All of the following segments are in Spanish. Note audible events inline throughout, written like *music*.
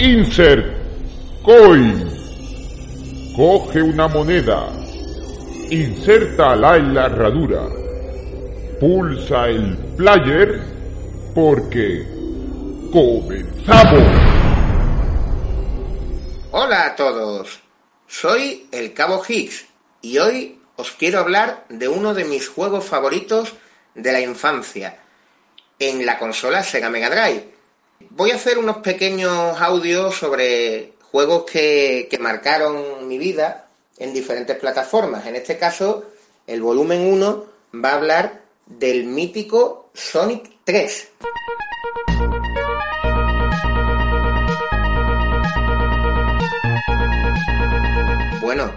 Insert Coin. Coge una moneda. Insértala en la herradura. Pulsa el player porque comenzamos. Hola a todos. Soy el Cabo Higgs y hoy os quiero hablar de uno de mis juegos favoritos de la infancia en la consola Sega Mega Drive. Voy a hacer unos pequeños audios sobre juegos que, que marcaron mi vida en diferentes plataformas. En este caso, el volumen 1 va a hablar del mítico Sonic 3. Bueno,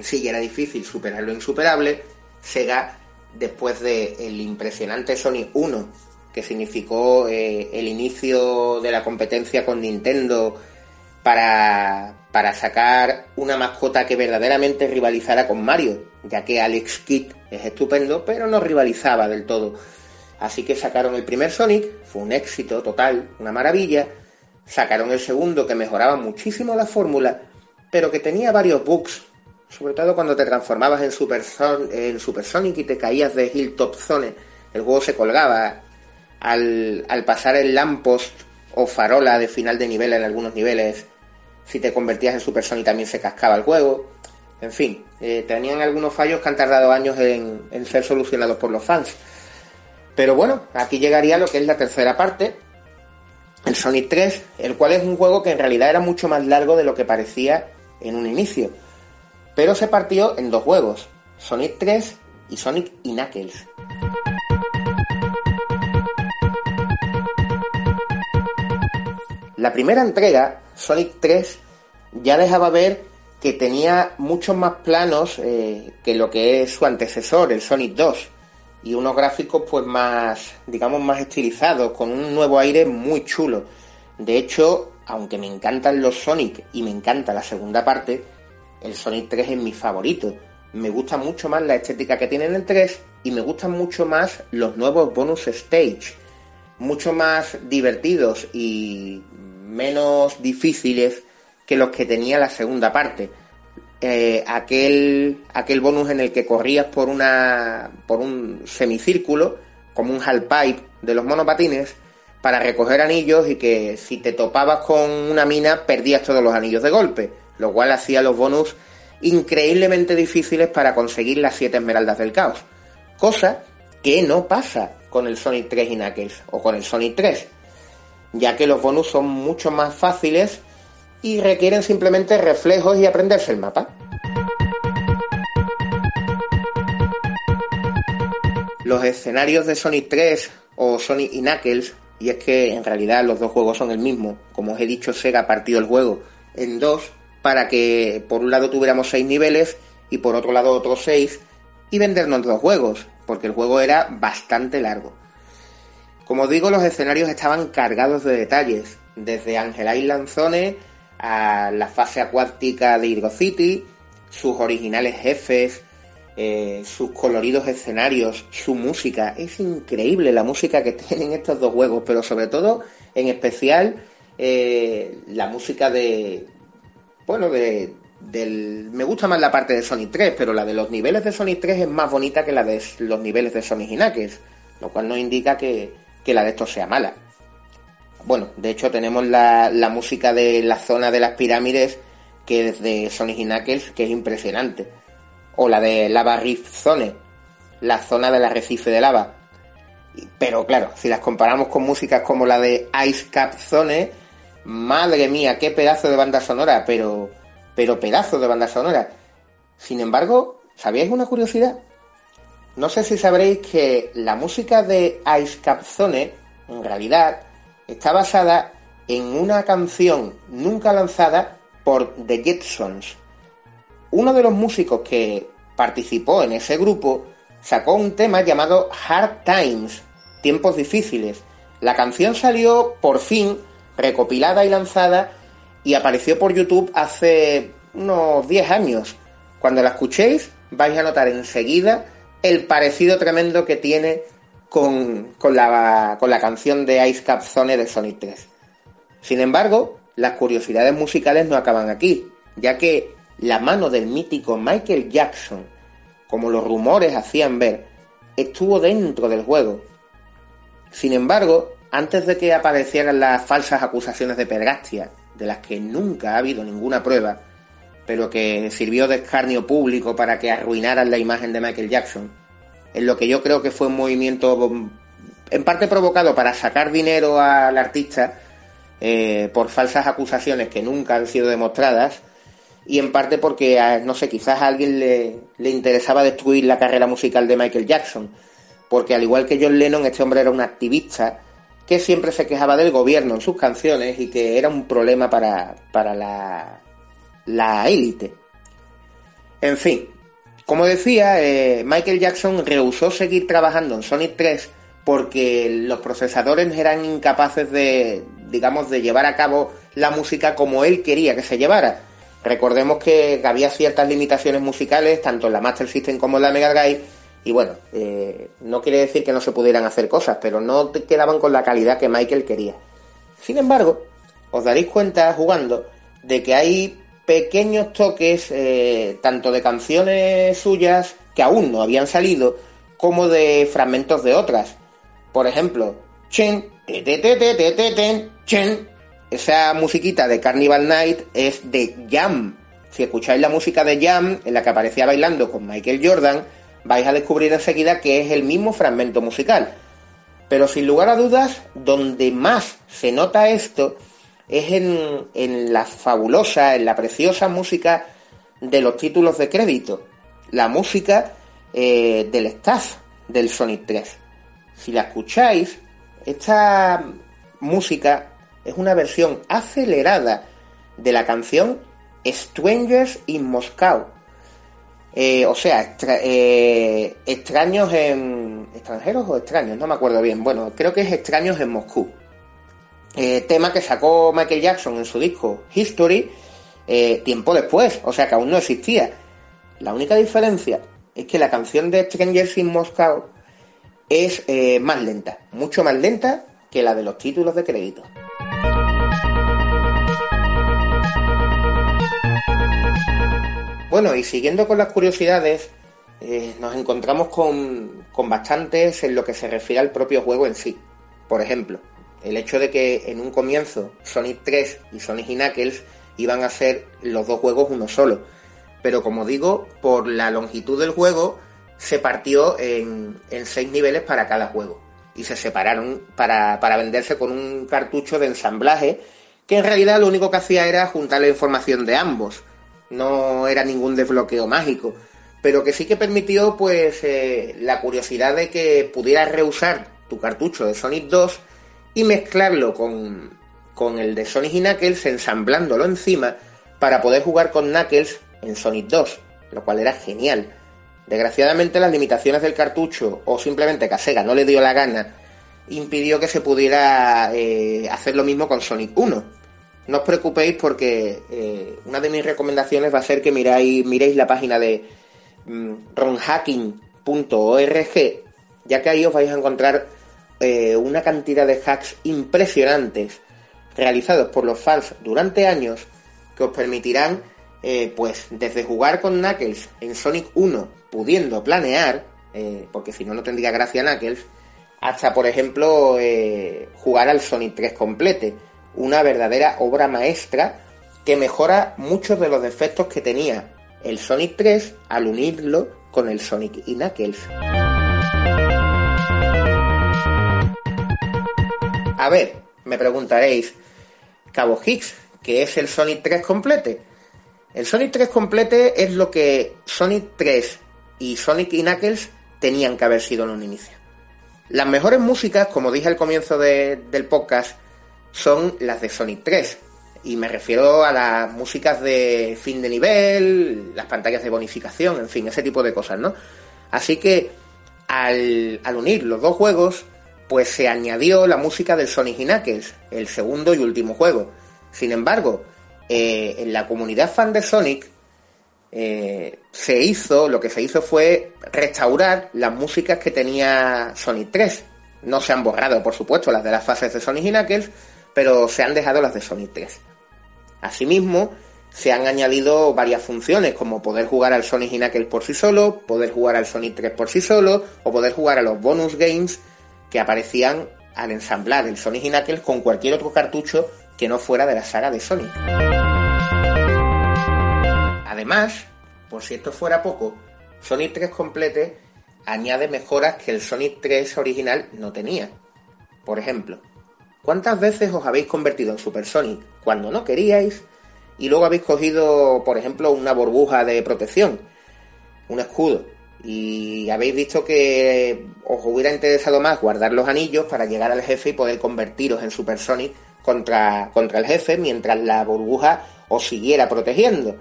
sí, ya era difícil superar lo insuperable. Sega, después del impresionante Sonic 1, que significó eh, el inicio de la competencia con Nintendo para, para sacar una mascota que verdaderamente rivalizara con Mario, ya que Alex Kidd es estupendo, pero no rivalizaba del todo. Así que sacaron el primer Sonic, fue un éxito total, una maravilla. Sacaron el segundo que mejoraba muchísimo la fórmula, pero que tenía varios bugs, sobre todo cuando te transformabas en Super, en Super Sonic y te caías de Hilltop Zone. El juego se colgaba al, pasar el lamppost o farola de final de nivel en algunos niveles. Si te convertías en Super Sonic también se cascaba el juego. En fin, eh, tenían algunos fallos que han tardado años en, en ser solucionados por los fans. Pero bueno, aquí llegaría lo que es la tercera parte, el Sonic 3, el cual es un juego que en realidad era mucho más largo de lo que parecía en un inicio. Pero se partió en dos juegos, Sonic 3 y Sonic y Knuckles. La primera entrega, Sonic 3, ya dejaba ver que tenía muchos más planos eh, que lo que es su antecesor, el Sonic 2, y unos gráficos pues más, digamos, más estilizados, con un nuevo aire muy chulo. De hecho, aunque me encantan los Sonic y me encanta la segunda parte, el Sonic 3 es mi favorito. Me gusta mucho más la estética que tiene en el 3 y me gustan mucho más los nuevos bonus stage, mucho más divertidos y menos difíciles que los que tenía la segunda parte. Eh, aquel, aquel bonus en el que corrías por una por un semicírculo, como un half-pipe de los monopatines, para recoger anillos y que si te topabas con una mina perdías todos los anillos de golpe, lo cual hacía los bonus increíblemente difíciles para conseguir las siete esmeraldas del caos. Cosa que no pasa con el Sonic 3 y Knuckles o con el Sonic 3, ya que los bonus son mucho más fáciles y requieren simplemente reflejos y aprenderse el mapa. Los escenarios de Sonic 3 o Sonic y Knuckles, y es que en realidad los dos juegos son el mismo, como os he dicho, Sega partió el juego en dos para que por un lado tuviéramos seis niveles y por otro lado otros seis y vendernos dos juegos, porque el juego era bastante largo. Como digo, los escenarios estaban cargados de detalles, desde Angel Island Zone a la fase acuática de Hydro City, sus originales jefes, eh, sus coloridos escenarios, su música. Es increíble la música que *laughs* tienen estos dos juegos, pero sobre todo, en especial, eh, la música de. Bueno, de. Del, me gusta más la parte de Sonic 3, pero la de los niveles de Sonic 3 es más bonita que la de los niveles de Sonic Knuckles, lo cual no indica que, que la de estos sea mala. Bueno, de hecho tenemos la, la, música de la zona de las pirámides que es de Sonic y Knuckles, que es impresionante. O la de Lava Rift Zone, la zona del arrecife de lava. Pero claro, si las comparamos con músicas como la de Ice Cap Zone, madre mía, qué pedazo de banda sonora, pero, pero pedazo de banda sonora. Sin embargo, ¿sabíais una curiosidad? No sé si sabréis que la música de Ice Cap Zone, en realidad, está basada en una canción nunca lanzada por The Jetsons. Uno de los músicos que participó en ese grupo sacó un tema llamado Hard Times, tiempos difíciles. La canción salió por fin recopilada y lanzada y apareció por YouTube hace unos 10 años. Cuando la escuchéis vais a notar enseguida el parecido tremendo que tiene con, con, la, con la canción de Ice Cap Zone de Sonic 3. Sin embargo, las curiosidades musicales no acaban aquí, ya que la mano del mítico Michael Jackson, como los rumores hacían ver, estuvo dentro del juego. Sin embargo, antes de que aparecieran las falsas acusaciones de pergastia, de las que nunca ha habido ninguna prueba, pero que sirvió de escarnio público para que arruinaran la imagen de Michael Jackson, en lo que yo creo que fue un movimiento en parte provocado para sacar dinero al artista eh, por falsas acusaciones que nunca han sido demostradas, y en parte porque, no sé, quizás a alguien le, le interesaba destruir la carrera musical de Michael Jackson, porque al igual que John Lennon, este hombre era un activista que siempre se quejaba del gobierno en sus canciones y que era un problema para, para la, la élite. En fin, como decía, eh, Michael Jackson rehusó seguir trabajando en Sonic 3 porque los procesadores eran incapaces de, digamos, de llevar a cabo la música como él quería que se llevara. Recordemos que había ciertas limitaciones musicales, tanto en la Master System como en la Mega Drive, y bueno, eh, no quiere decir que no se pudieran hacer cosas, pero no quedaban con la calidad que Michael quería. Sin embargo, os daréis cuenta jugando de que hay pequeños toques, eh, tanto de canciones suyas que aún no habían salido, como de fragmentos de otras. Por ejemplo, Chen, Chen, esa musiquita de Carnival Night es de Jam. Si escucháis la música de Jam, en la que aparecía bailando con Michael Jordan, vais a descubrir enseguida que es el mismo fragmento musical. Pero sin lugar a dudas, donde más se nota esto es en, la fabulosa, en la preciosa música de los títulos de crédito. La música eh, del staff del Sonic 3. Si la escucháis, esta música es una versión acelerada de la canción Strangers in Moscow eh, o sea, eh, extraños en. ¿Extranjeros o extraños? No me acuerdo bien. Bueno, creo que es extraños en Moscú. Eh, tema que sacó Michael Jackson en su disco History tiempo después, o sea que aún no existía. La única diferencia es que la canción de Strangers in Moscow es más lenta, mucho más lenta que la de los títulos de crédito. Bueno, y siguiendo con las curiosidades, eh, nos encontramos con, bastantes en lo que se refiere al propio juego en sí. Por ejemplo, el hecho de que en un comienzo Sonic 3 y Sonic y Knuckles iban a ser los dos juegos uno solo. Pero como digo, por la longitud del juego se partió en, seis niveles para cada juego. Y se separaron para, para venderse con un cartucho de ensamblaje que en realidad lo único que hacía era juntar la información de ambos no era ningún desbloqueo mágico, pero que sí que permitió pues eh, la curiosidad de que pudieras reusar tu cartucho de Sonic 2 y mezclarlo con, con el de Sonic y Knuckles ensamblándolo encima para poder jugar con Knuckles en Sonic 2, lo cual era genial. Desgraciadamente las limitaciones del cartucho o simplemente que a Sega no le dio la gana impidió que se pudiera eh, hacer lo mismo con Sonic 1 no os preocupéis porque eh, una de mis recomendaciones va a ser que miráis, miréis la página de mm, ronhacking.org, ya que ahí os vais a encontrar eh, una cantidad de hacks impresionantes realizados por los fans durante años que os permitirán, eh, pues, desde jugar con Knuckles en Sonic 1 pudiendo planear, porque si no, no tendría gracia Knuckles, hasta, por ejemplo, jugar al Sonic 3 complete una verdadera obra maestra que mejora muchos de los defectos que tenía el Sonic 3 al unirlo con el Sonic y Knuckles. A ver, me preguntaréis, Cabo Higgs, ¿qué es el Sonic 3 complete? El Sonic 3 complete es lo que Sonic 3 y Sonic y Knuckles tenían que haber sido en un inicio. Las mejores músicas, como dije al comienzo del podcast, son las de Sonic 3. Y me refiero a las músicas de fin de nivel, las pantallas de bonificación, en fin, ese tipo de cosas, ¿no? Así que al, unir los dos juegos, pues se añadió la música del Sonic y Knuckles, el segundo y último juego. Sin embargo, eh, en la comunidad fan de Sonic eh, se hizo, lo que se hizo fue restaurar las músicas que tenía Sonic 3. No se han borrado, por supuesto, las de las fases de Sonic y Knuckles, pero se han dejado las de Sonic 3. Asimismo, se han añadido varias funciones, como poder jugar al Sonic Knuckles por sí solo, poder jugar al Sonic 3 por sí solo, o poder jugar a los bonus games que aparecían al ensamblar el Sonic Knuckles con cualquier otro cartucho que no fuera de la saga de Sonic. Además, por si esto fuera poco, Sonic 3 Complete añade mejoras que el Sonic 3 original no tenía. Por ejemplo, ¿cuántas veces os habéis convertido en Super Sonic cuando no queríais y luego habéis cogido, por ejemplo, una burbuja de protección, un escudo, y habéis visto que os hubiera interesado más guardar los anillos para llegar al jefe y poder convertiros en Super Sonic contra, contra el jefe mientras la burbuja os siguiera protegiendo.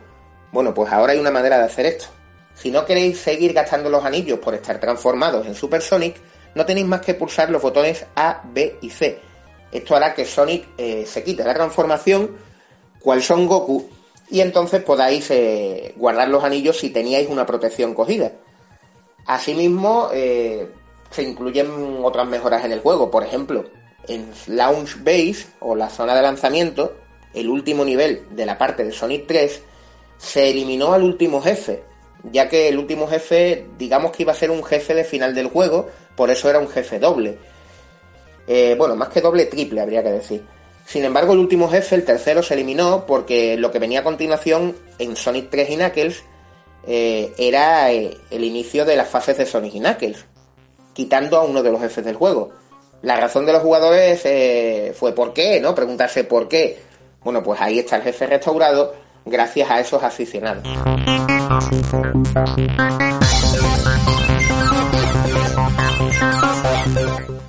Bueno, pues ahora hay una manera de hacer esto. Si no queréis seguir gastando los anillos por estar transformados en Super Sonic, no tenéis más que pulsar los botones A, B y C. Esto hará que Sonic eh, se quite la transformación cuál son Goku y entonces podáis eh, guardar los anillos si teníais una protección cogida. Asimismo, eh, se incluyen otras mejoras en el juego, por ejemplo, en Launch Base o la zona de lanzamiento, el último nivel de la parte de Sonic 3, se eliminó al último jefe, ya que el último jefe, digamos que iba a ser un jefe de final del juego, por eso era un jefe doble. Eh, bueno, más que doble, triple habría que decir. Sin embargo, el último jefe, el tercero, se eliminó porque lo que venía a continuación en Sonic 3 y Knuckles eh, era eh, el inicio de las fases de Sonic y Knuckles, quitando a uno de los jefes del juego. La razón de los jugadores eh, fue ¿por qué? ¿no? Preguntarse por qué. Bueno, pues ahí está el jefe restaurado gracias a esos aficionados.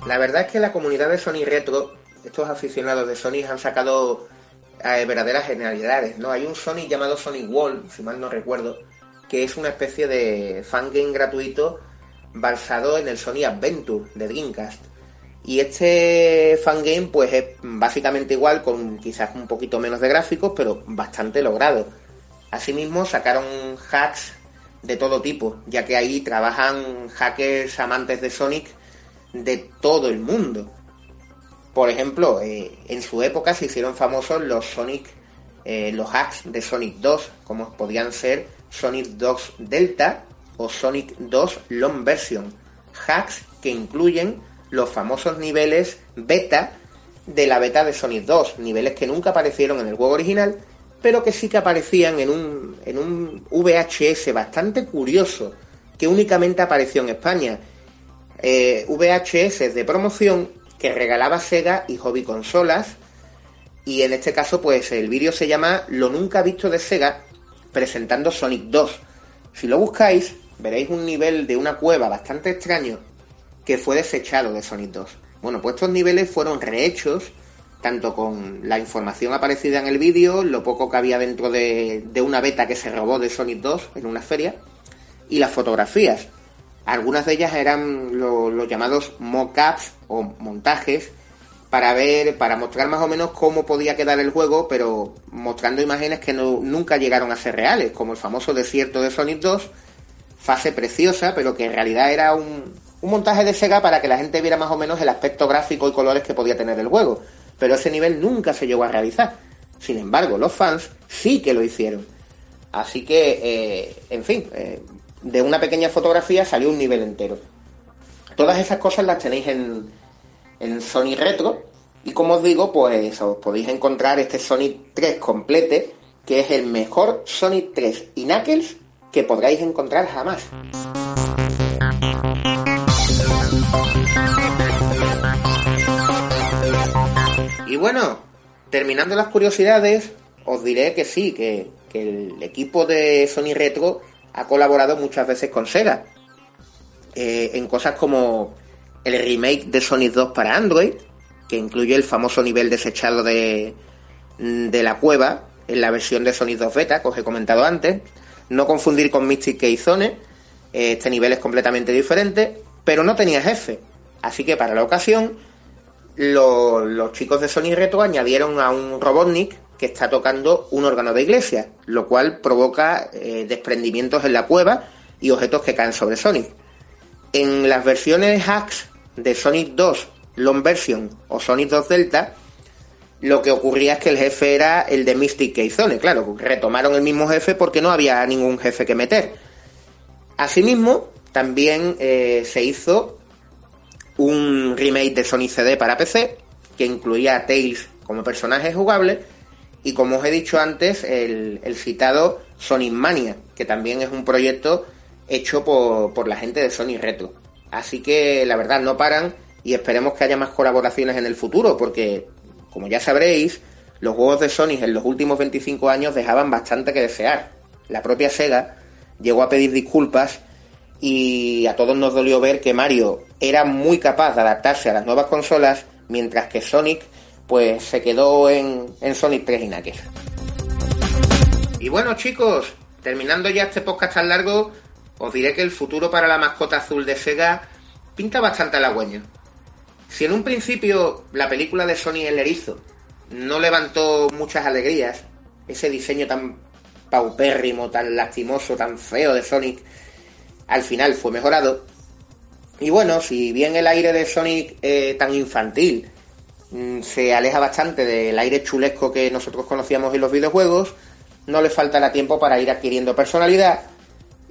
La verdad es que la comunidad de Sonic Retro estos aficionados de Sonic han sacado verdaderas genialidades, ¿no? Hay un Sonic llamado Sonic Wall, si mal no recuerdo, que es una especie de fangame gratuito basado en el Sonic Adventure de Dreamcast. Y este fangame pues es básicamente igual, con quizás un poquito menos de gráficos, pero bastante logrado. Asimismo sacaron hacks de todo tipo, ya que ahí trabajan hackers amantes de Sonic de todo el mundo. Por ejemplo, eh, en su época se hicieron famosos los Sonic, eh, los hacks de Sonic 2, como podían ser Sonic 2 Delta o Sonic 2 Long Version. Hacks que incluyen los famosos niveles beta de la beta de Sonic 2, niveles que nunca aparecieron en el juego original, pero que sí que aparecían en un, en un VHS bastante curioso, que únicamente apareció en España. Eh, VHS de promoción que regalaba Sega y Hobby Consolas. Y en este caso, pues el vídeo se llama Lo nunca visto de Sega presentando Sonic 2. Si lo buscáis, veréis un nivel de una cueva bastante extraño que fue desechado de Sonic 2. Bueno, pues estos niveles fueron rehechos, tanto con la información aparecida en el vídeo, lo poco que había dentro de, una beta que se robó de Sonic 2 en una feria, y las fotografías. Algunas de ellas eran los llamados mock-ups o montajes para ver, para mostrar más o menos cómo podía quedar el juego, pero mostrando imágenes que nunca llegaron a ser reales, como el famoso desierto de Sonic 2, fase preciosa, pero que en realidad era un, un montaje de Sega para que la gente viera más o menos el aspecto gráfico y colores que podía tener el juego. Pero ese nivel nunca se llegó a realizar. Sin embargo, los fans sí que lo hicieron. Así que, eh, en fin, eh, de una pequeña fotografía salió un nivel entero. Todas esas cosas las tenéis en, en Sony Retro. Y como os digo, pues os podéis encontrar este Sonic 3 complete, que es el mejor Sonic 3 y Knuckles que podráis encontrar jamás. Y bueno, terminando las curiosidades, os diré que sí, que, que el equipo de Sony Retro ha colaborado muchas veces con Sega. Eh, en cosas como el remake de Sonic 2 para Android, que incluye el famoso nivel desechado de, de la cueva en la versión de Sonic 2 Beta, que os he comentado antes. No confundir con Mystic Keizone, este nivel es completamente diferente, pero no tenía jefe. Así que para la ocasión, los chicos de Sonic Retro añadieron a un Robotnik que está tocando un órgano de iglesia, lo cual provoca eh, desprendimientos en la cueva y objetos que caen sobre Sonic. En las versiones hacks de Sonic 2 Long Version o Sonic 2 Delta, lo que ocurría es que el jefe era el de Mystic Keizone. Claro, retomaron el mismo jefe porque no había ningún jefe que meter. Asimismo, también eh, se hizo un remake de Sonic CD para PC que incluía a Tails como personaje jugable y como os he dicho antes, el, citado Sonic Mania, que también es un proyecto hecho por, por la gente de Sonic Retro. Así que la verdad no paran y esperemos que haya más colaboraciones en el futuro, porque como ya sabréis, los juegos de Sonic en los últimos 25 años dejaban bastante que desear. La propia Sega llegó a pedir disculpas y a todos nos dolió ver que Mario era muy capaz de adaptarse a las nuevas consolas, mientras que Sonic pues se quedó en, Sonic 3 y Knuckles. Y bueno chicos, terminando ya este podcast tan largo, os diré que el futuro para la mascota azul de Sega pinta bastante halagüeño. Si en un principio la película de Sonic el Erizo no levantó muchas alegrías, ese diseño tan paupérrimo, tan lastimoso, tan feo de Sonic, al final fue mejorado. Y bueno, si bien el aire de Sonic tan infantil mm, se aleja bastante del aire chulesco que nosotros conocíamos en los videojuegos, no le faltará tiempo para ir adquiriendo personalidad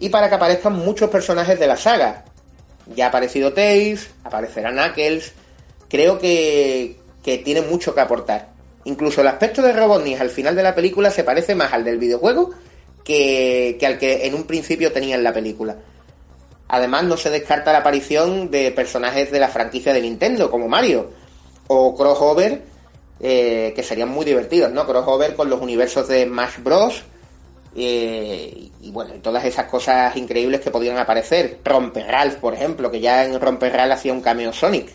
y para que aparezcan muchos personajes de la saga. Ya ha aparecido Tails, aparecerá Knuckles, creo que, que tiene mucho que aportar. Incluso el aspecto de Robotnik al final de la película se parece más al del videojuego que, que al que en un principio tenía en la película. Además, no se descarta la aparición de personajes de la franquicia de Nintendo, como Mario, o Crossover, eh, que serían muy divertidos, ¿no? Crossover con los universos de Smash Bros. Eh, y bueno, todas esas cosas increíbles que podrían aparecer. Romper Ralph, por ejemplo, que ya en Romper Ralph hacía un cameo Sonic.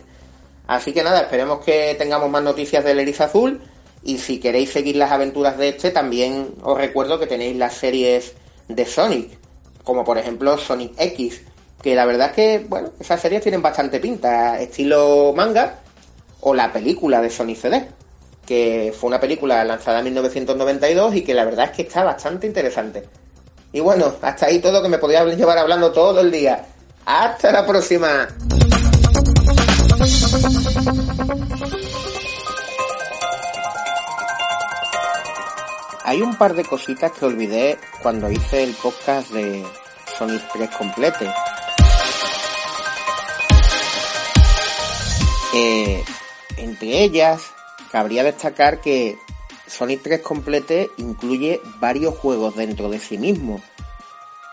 Así que nada, esperemos que tengamos más noticias del Eriz Azul. Y si queréis seguir las aventuras de este, también os recuerdo que tenéis las series de Sonic, como por ejemplo Sonic X, que la verdad es que, bueno, esas series tienen bastante pinta, estilo manga o la película de Sonic CD, que fue una película lanzada en 1992 y que la verdad es que está bastante interesante. Y bueno, hasta ahí todo que me podía llevar hablando todo el día. Hasta la próxima. Hay un par de cositas que olvidé cuando hice el podcast de Sonic 3 Complete. Eh, entre ellas, cabría destacar que Sonic 3 Complete incluye varios juegos dentro de sí mismo.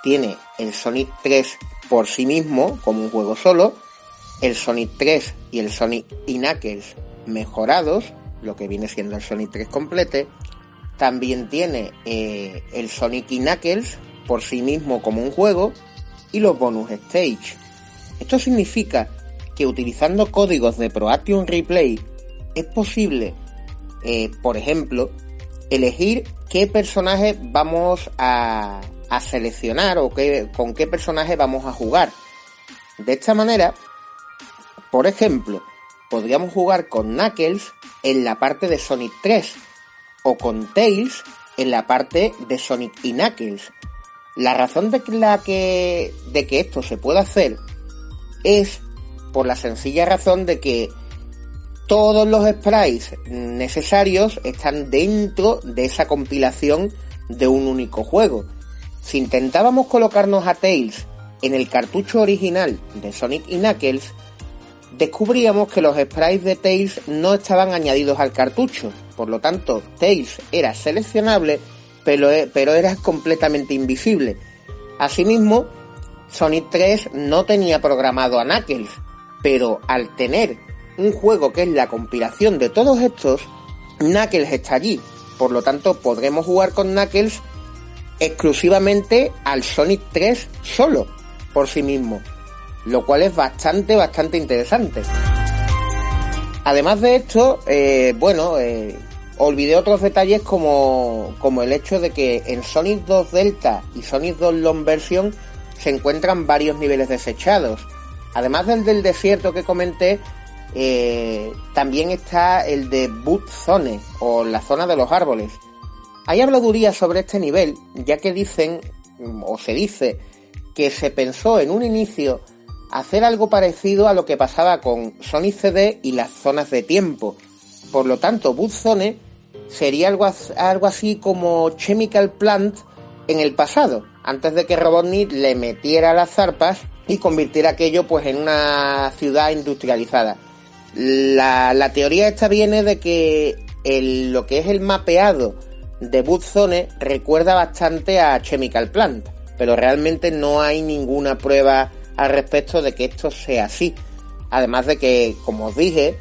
Tiene el Sonic 3 por sí mismo, como un juego solo, el Sonic 3 y el Sonic Knuckles mejorados, lo que viene siendo el Sonic 3 Complete. También tiene eh, el Sonic Knuckles por sí mismo como un juego y los bonus stage. Esto significa que utilizando códigos de Proaction Replay es posible, eh, por ejemplo, elegir qué personaje vamos a, seleccionar o con qué personaje vamos a jugar. De esta manera, por ejemplo, podríamos jugar con Knuckles en la parte de Sonic 3 o con Tails en la parte de Sonic y Knuckles. La razón de, la que, de que esto se pueda hacer es por la sencilla razón de que todos los sprites necesarios están dentro de esa compilación de un único juego. Si intentábamos colocarnos a Tails en el cartucho original de Sonic y Knuckles, descubríamos que los sprites de Tails no estaban añadidos al cartucho. Por lo tanto, Tails era seleccionable, pero, pero era completamente invisible. Asimismo, Sonic 3 no tenía programado a Knuckles, pero al tener un juego que es la compilación de todos estos, Knuckles está allí. Por lo tanto, podremos jugar con Knuckles exclusivamente al Sonic 3 solo, por sí mismo. Lo cual es bastante, bastante interesante. Además de esto, eh, bueno, eh, olvidé otros detalles como, como el hecho de que en Sonic 2 Delta y Sonic 2 Long Version se encuentran varios niveles desechados Además del del desierto que comenté, eh, también está el de Boot Zone o la zona de los árboles. Hay habladuría sobre este nivel, ya que dicen, o se dice, que se pensó en un inicio hacer algo parecido a lo que pasaba con Sonic CD y las zonas de tiempo. Por lo tanto, Zone sería algo, algo así como Chemical Plant en el pasado, antes de que Robotnik le metiera las zarpas y convirtiera aquello pues en una ciudad industrializada. La, teoría esta viene de que lo que es el mapeado de Zone recuerda bastante a Chemical Plant, pero realmente no hay ninguna prueba al respecto de que esto sea así. Además de que, como os dije,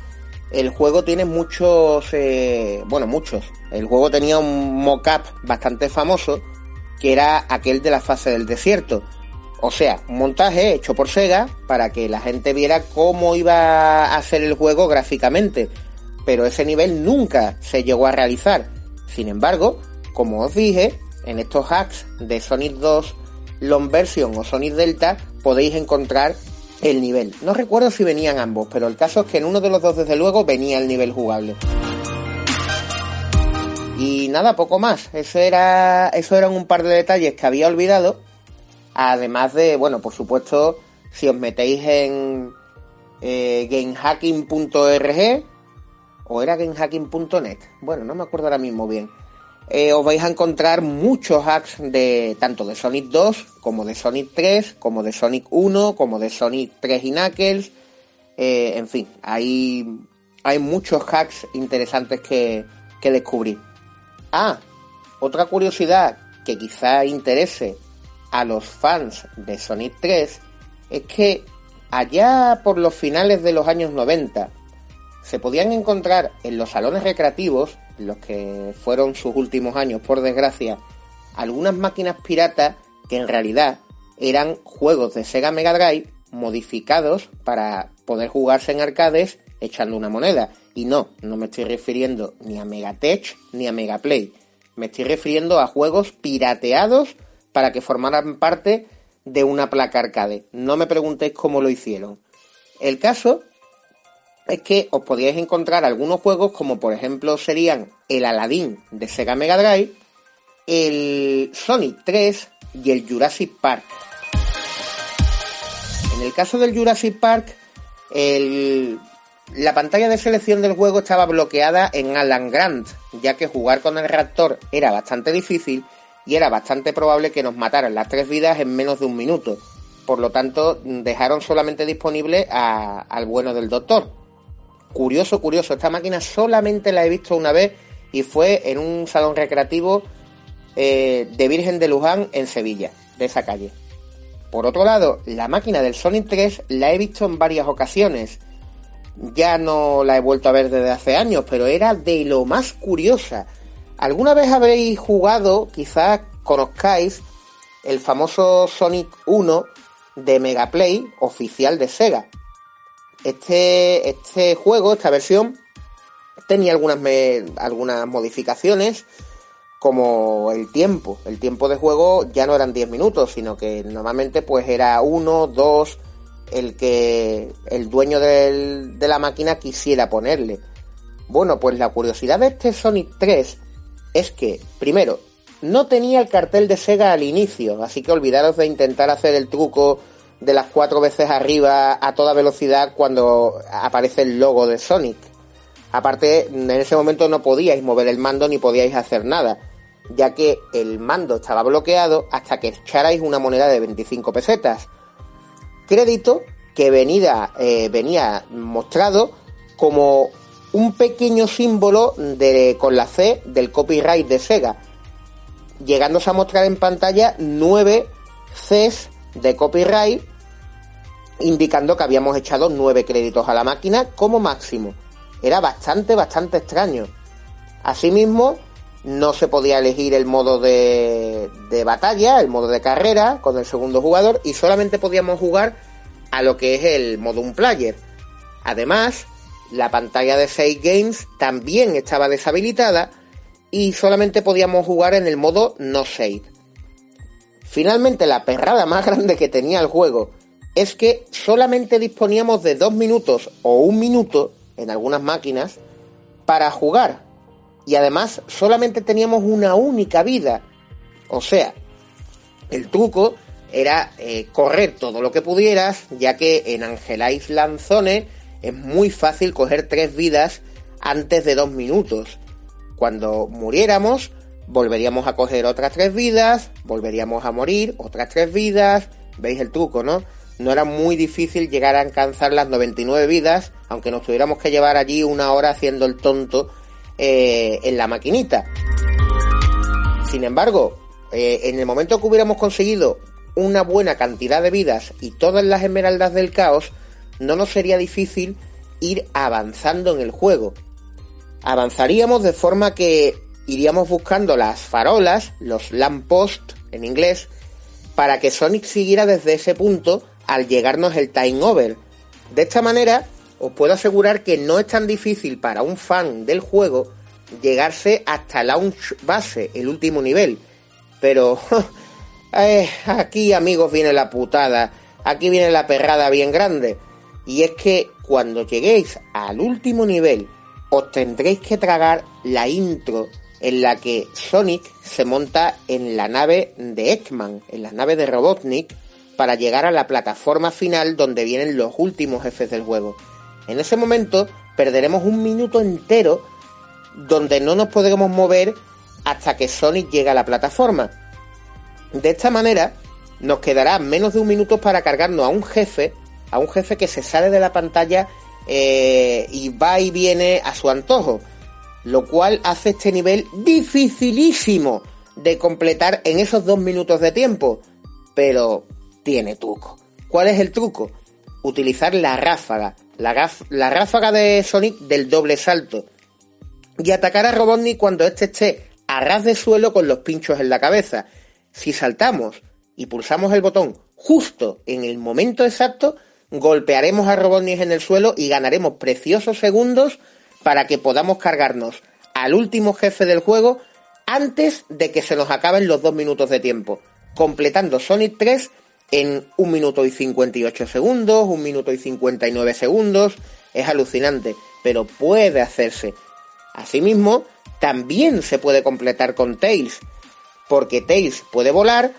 el juego tiene muchos, eh, bueno, muchos. El juego tenía un mock-up bastante famoso, que era aquel de la fase del desierto. O sea, un montaje hecho por Sega para que la gente viera cómo iba a ser el juego gráficamente. Pero ese nivel nunca se llegó a realizar. Sin embargo, como os dije, en estos hacks de Sonic 2 Long Version o Sonic Delta podéis encontrar el nivel. No recuerdo si venían ambos, pero el caso es que en uno de los dos desde luego venía el nivel jugable. Y nada, poco más. Eso era, eso eran un par de detalles que había olvidado. Además de, bueno, por supuesto, si os metéis en eh, gamehacking.org o era gamehacking.net. Bueno, no me acuerdo ahora mismo bien eh, os vais a encontrar muchos hacks de tanto de Sonic 2 como de Sonic 3, como de Sonic 1, como de Sonic 3 y Knuckles. Eh, en fin, hay, hay muchos hacks interesantes que, que descubrir. Ah, otra curiosidad que quizá interese a los fans de Sonic 3 es que allá por los finales de los años 90 se podían encontrar en los salones recreativos los que fueron sus últimos años, por desgracia, algunas máquinas piratas que en realidad eran juegos de Sega Mega Drive modificados para poder jugarse en arcades echando una moneda. Y no, no me estoy refiriendo ni a Megatech ni a Megaplay. Me estoy refiriendo a juegos pirateados para que formaran parte de una placa arcade. No me preguntéis cómo lo hicieron. El caso es que os podíais encontrar algunos juegos como por ejemplo serían el Aladdin de Sega Mega Drive, el Sonic 3 y el Jurassic Park. En el caso del Jurassic Park, la pantalla de selección del juego estaba bloqueada en Alan Grant, ya que jugar con el reactor era bastante difícil y era bastante probable que nos mataran las tres vidas en menos de un minuto. Por lo tanto, dejaron solamente disponible al bueno del doctor, Curioso, curioso, esta máquina solamente la he visto una vez y fue en un salón recreativo eh, de Virgen de Luján en Sevilla, de esa calle. Por otro lado, la máquina del Sonic 3 la he visto en varias ocasiones. Ya no la he vuelto a ver desde hace años, pero era de lo más curiosa. ¿Alguna vez habréis jugado, quizás conozcáis, el famoso Sonic 1 de Megaplay oficial de Sega? Este, este juego, esta versión, tenía algunas, algunas modificaciones, como el tiempo. El tiempo de juego ya no eran 10 minutos, sino que normalmente pues era 1, 2, el que el dueño de la máquina quisiera ponerle. Bueno, pues la curiosidad de este Sonic 3 es que, primero, no tenía el cartel de Sega al inicio, así que olvidaros de intentar hacer el truco de las cuatro veces arriba a toda velocidad cuando aparece el logo de Sonic. Aparte, en ese momento no podíais mover el mando ni podíais hacer nada, ya que el mando estaba bloqueado hasta que echarais una moneda de 25 pesetas. Crédito que venía, eh, venía mostrado como un pequeño símbolo de, con la C del copyright de Sega, llegándose a mostrar en pantalla nueve Cs de copyright indicando que habíamos echado nueve créditos a la máquina como máximo. Era bastante, bastante extraño. Asimismo, no se podía elegir el modo de, de batalla, el modo de carrera con el segundo jugador y solamente podíamos jugar a lo que es el modo un player. Además, la pantalla de Save Games también estaba deshabilitada y solamente podíamos jugar en el modo no save. Finalmente, la perrada más *laughs* grande que tenía el juego es que solamente disponíamos de dos minutos o un minuto en algunas máquinas para jugar. Y además solamente teníamos una única vida. O sea, el truco era eh, correr todo lo que pudieras, ya que en Angel Island es muy fácil coger tres vidas antes de dos minutos. Cuando muriéramos, volveríamos a coger otras tres vidas, volveríamos a morir, otras tres vidas. ¿Veis el truco, no? No era muy difícil llegar a alcanzar las 99 vidas, aunque nos tuviéramos que llevar allí una hora haciendo el tonto eh, en la maquinita. Sin embargo, eh, en el momento que hubiéramos conseguido una buena cantidad de vidas y todas las esmeraldas del caos, no nos sería difícil ir avanzando en el juego. Avanzaríamos de forma que iríamos buscando las farolas, los lamppost en inglés, para que Sonic siguiera desde ese punto al llegarnos el time over. De esta manera, os puedo asegurar que no es tan difícil para un fan del juego llegarse hasta launch base, el último nivel. Pero *laughs* eh, aquí amigos viene la putada, aquí viene la perrada bien grande. Y es que cuando lleguéis al último nivel, os tendréis que tragar la intro en la que Sonic se monta en la nave de Eggman, en la nave de Robotnik, para llegar a la plataforma final donde vienen los últimos jefes del juego. En ese momento perderemos un minuto entero donde no nos podremos mover hasta que Sonic llegue a la plataforma. De esta manera nos quedará menos de un minuto para cargarnos a un jefe, a un jefe que se sale de la pantalla eh, y va y viene a su antojo, lo cual hace este nivel dificilísimo de completar en esos dos minutos de tiempo, pero tiene truco. ¿Cuál es el truco? Utilizar la ráfaga, la, la ráfaga de Sonic del doble salto y atacar a Robotnik cuando éste esté a ras de suelo con los pinchos en la cabeza. Si saltamos y pulsamos el botón justo en el momento exacto, golpearemos a Robotnik en el suelo y ganaremos preciosos segundos para que podamos cargarnos al último jefe del juego antes de que se nos acaben los dos minutos de tiempo, completando Sonic 3 en un minuto y 58 segundos, un minuto y 59 segundos. Es alucinante, pero puede hacerse. Asimismo, también se puede completar con Tails, porque Tails puede volar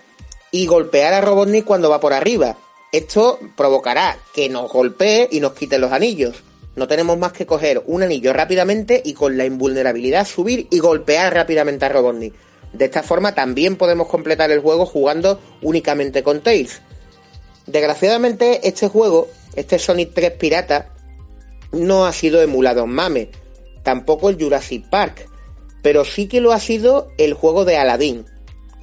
y golpear a Robotnik cuando va por arriba. Esto provocará que nos golpee y nos quite los anillos. No tenemos más que coger un anillo rápidamente y con la invulnerabilidad subir y golpear rápidamente a Robotnik. De esta forma también podemos completar el juego jugando únicamente con Tails. Desgraciadamente este juego, este Sonic 3 Pirata, no ha sido emulado en MAME, tampoco el Jurassic Park, pero sí que lo ha sido el juego de Aladdin.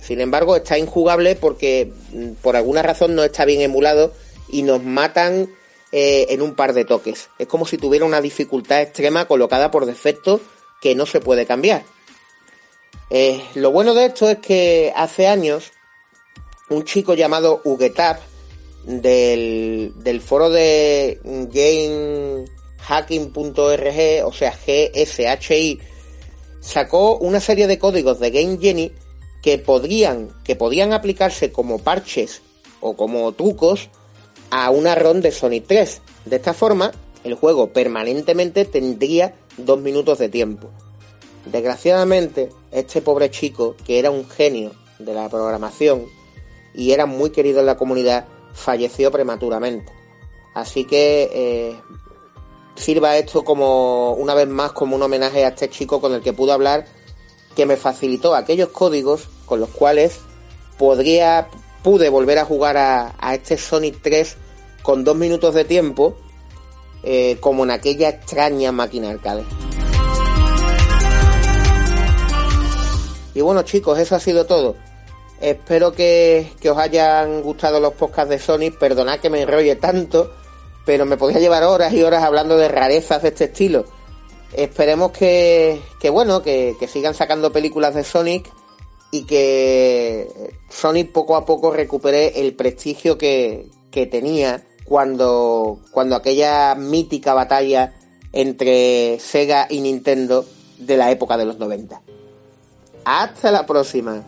Sin embargo, está injugable porque mm, por alguna razón no está bien emulado y nos matan eh, en un par de toques. Es como si tuviera una dificultad extrema colocada por defecto que no se puede cambiar. Eh, lo bueno de esto es que hace años un chico llamado Ugetap del, del foro de Game hacking.org, o sea, GSHI, sacó una serie de códigos de Game Genie que podrían, que podían aplicarse como parches o como trucos a una ROM de Sonic 3. De esta forma, el juego permanentemente tendría dos minutos de tiempo. Desgraciadamente, este pobre chico, que era un genio de la programación y era muy querido en la comunidad, falleció prematuramente. Así que eh, sirva esto como una vez más como un homenaje a este chico con el que pude hablar que me facilitó aquellos códigos con los cuales podría pude volver a jugar a, este Sonic 3 con dos minutos de tiempo eh, como en aquella extraña máquina arcade. Y bueno chicos, eso ha sido todo. Espero que, que os hayan gustado los podcasts de Sonic. Perdonad que me enrolle tanto pero me podía llevar horas y horas hablando de rarezas de este estilo. Esperemos que, que bueno, que, sigan sacando películas de Sonic y que Sonic poco a poco recupere el prestigio que, que tenía cuando, cuando aquella mítica batalla entre Sega y Nintendo de la época de los 90. Hasta la próxima.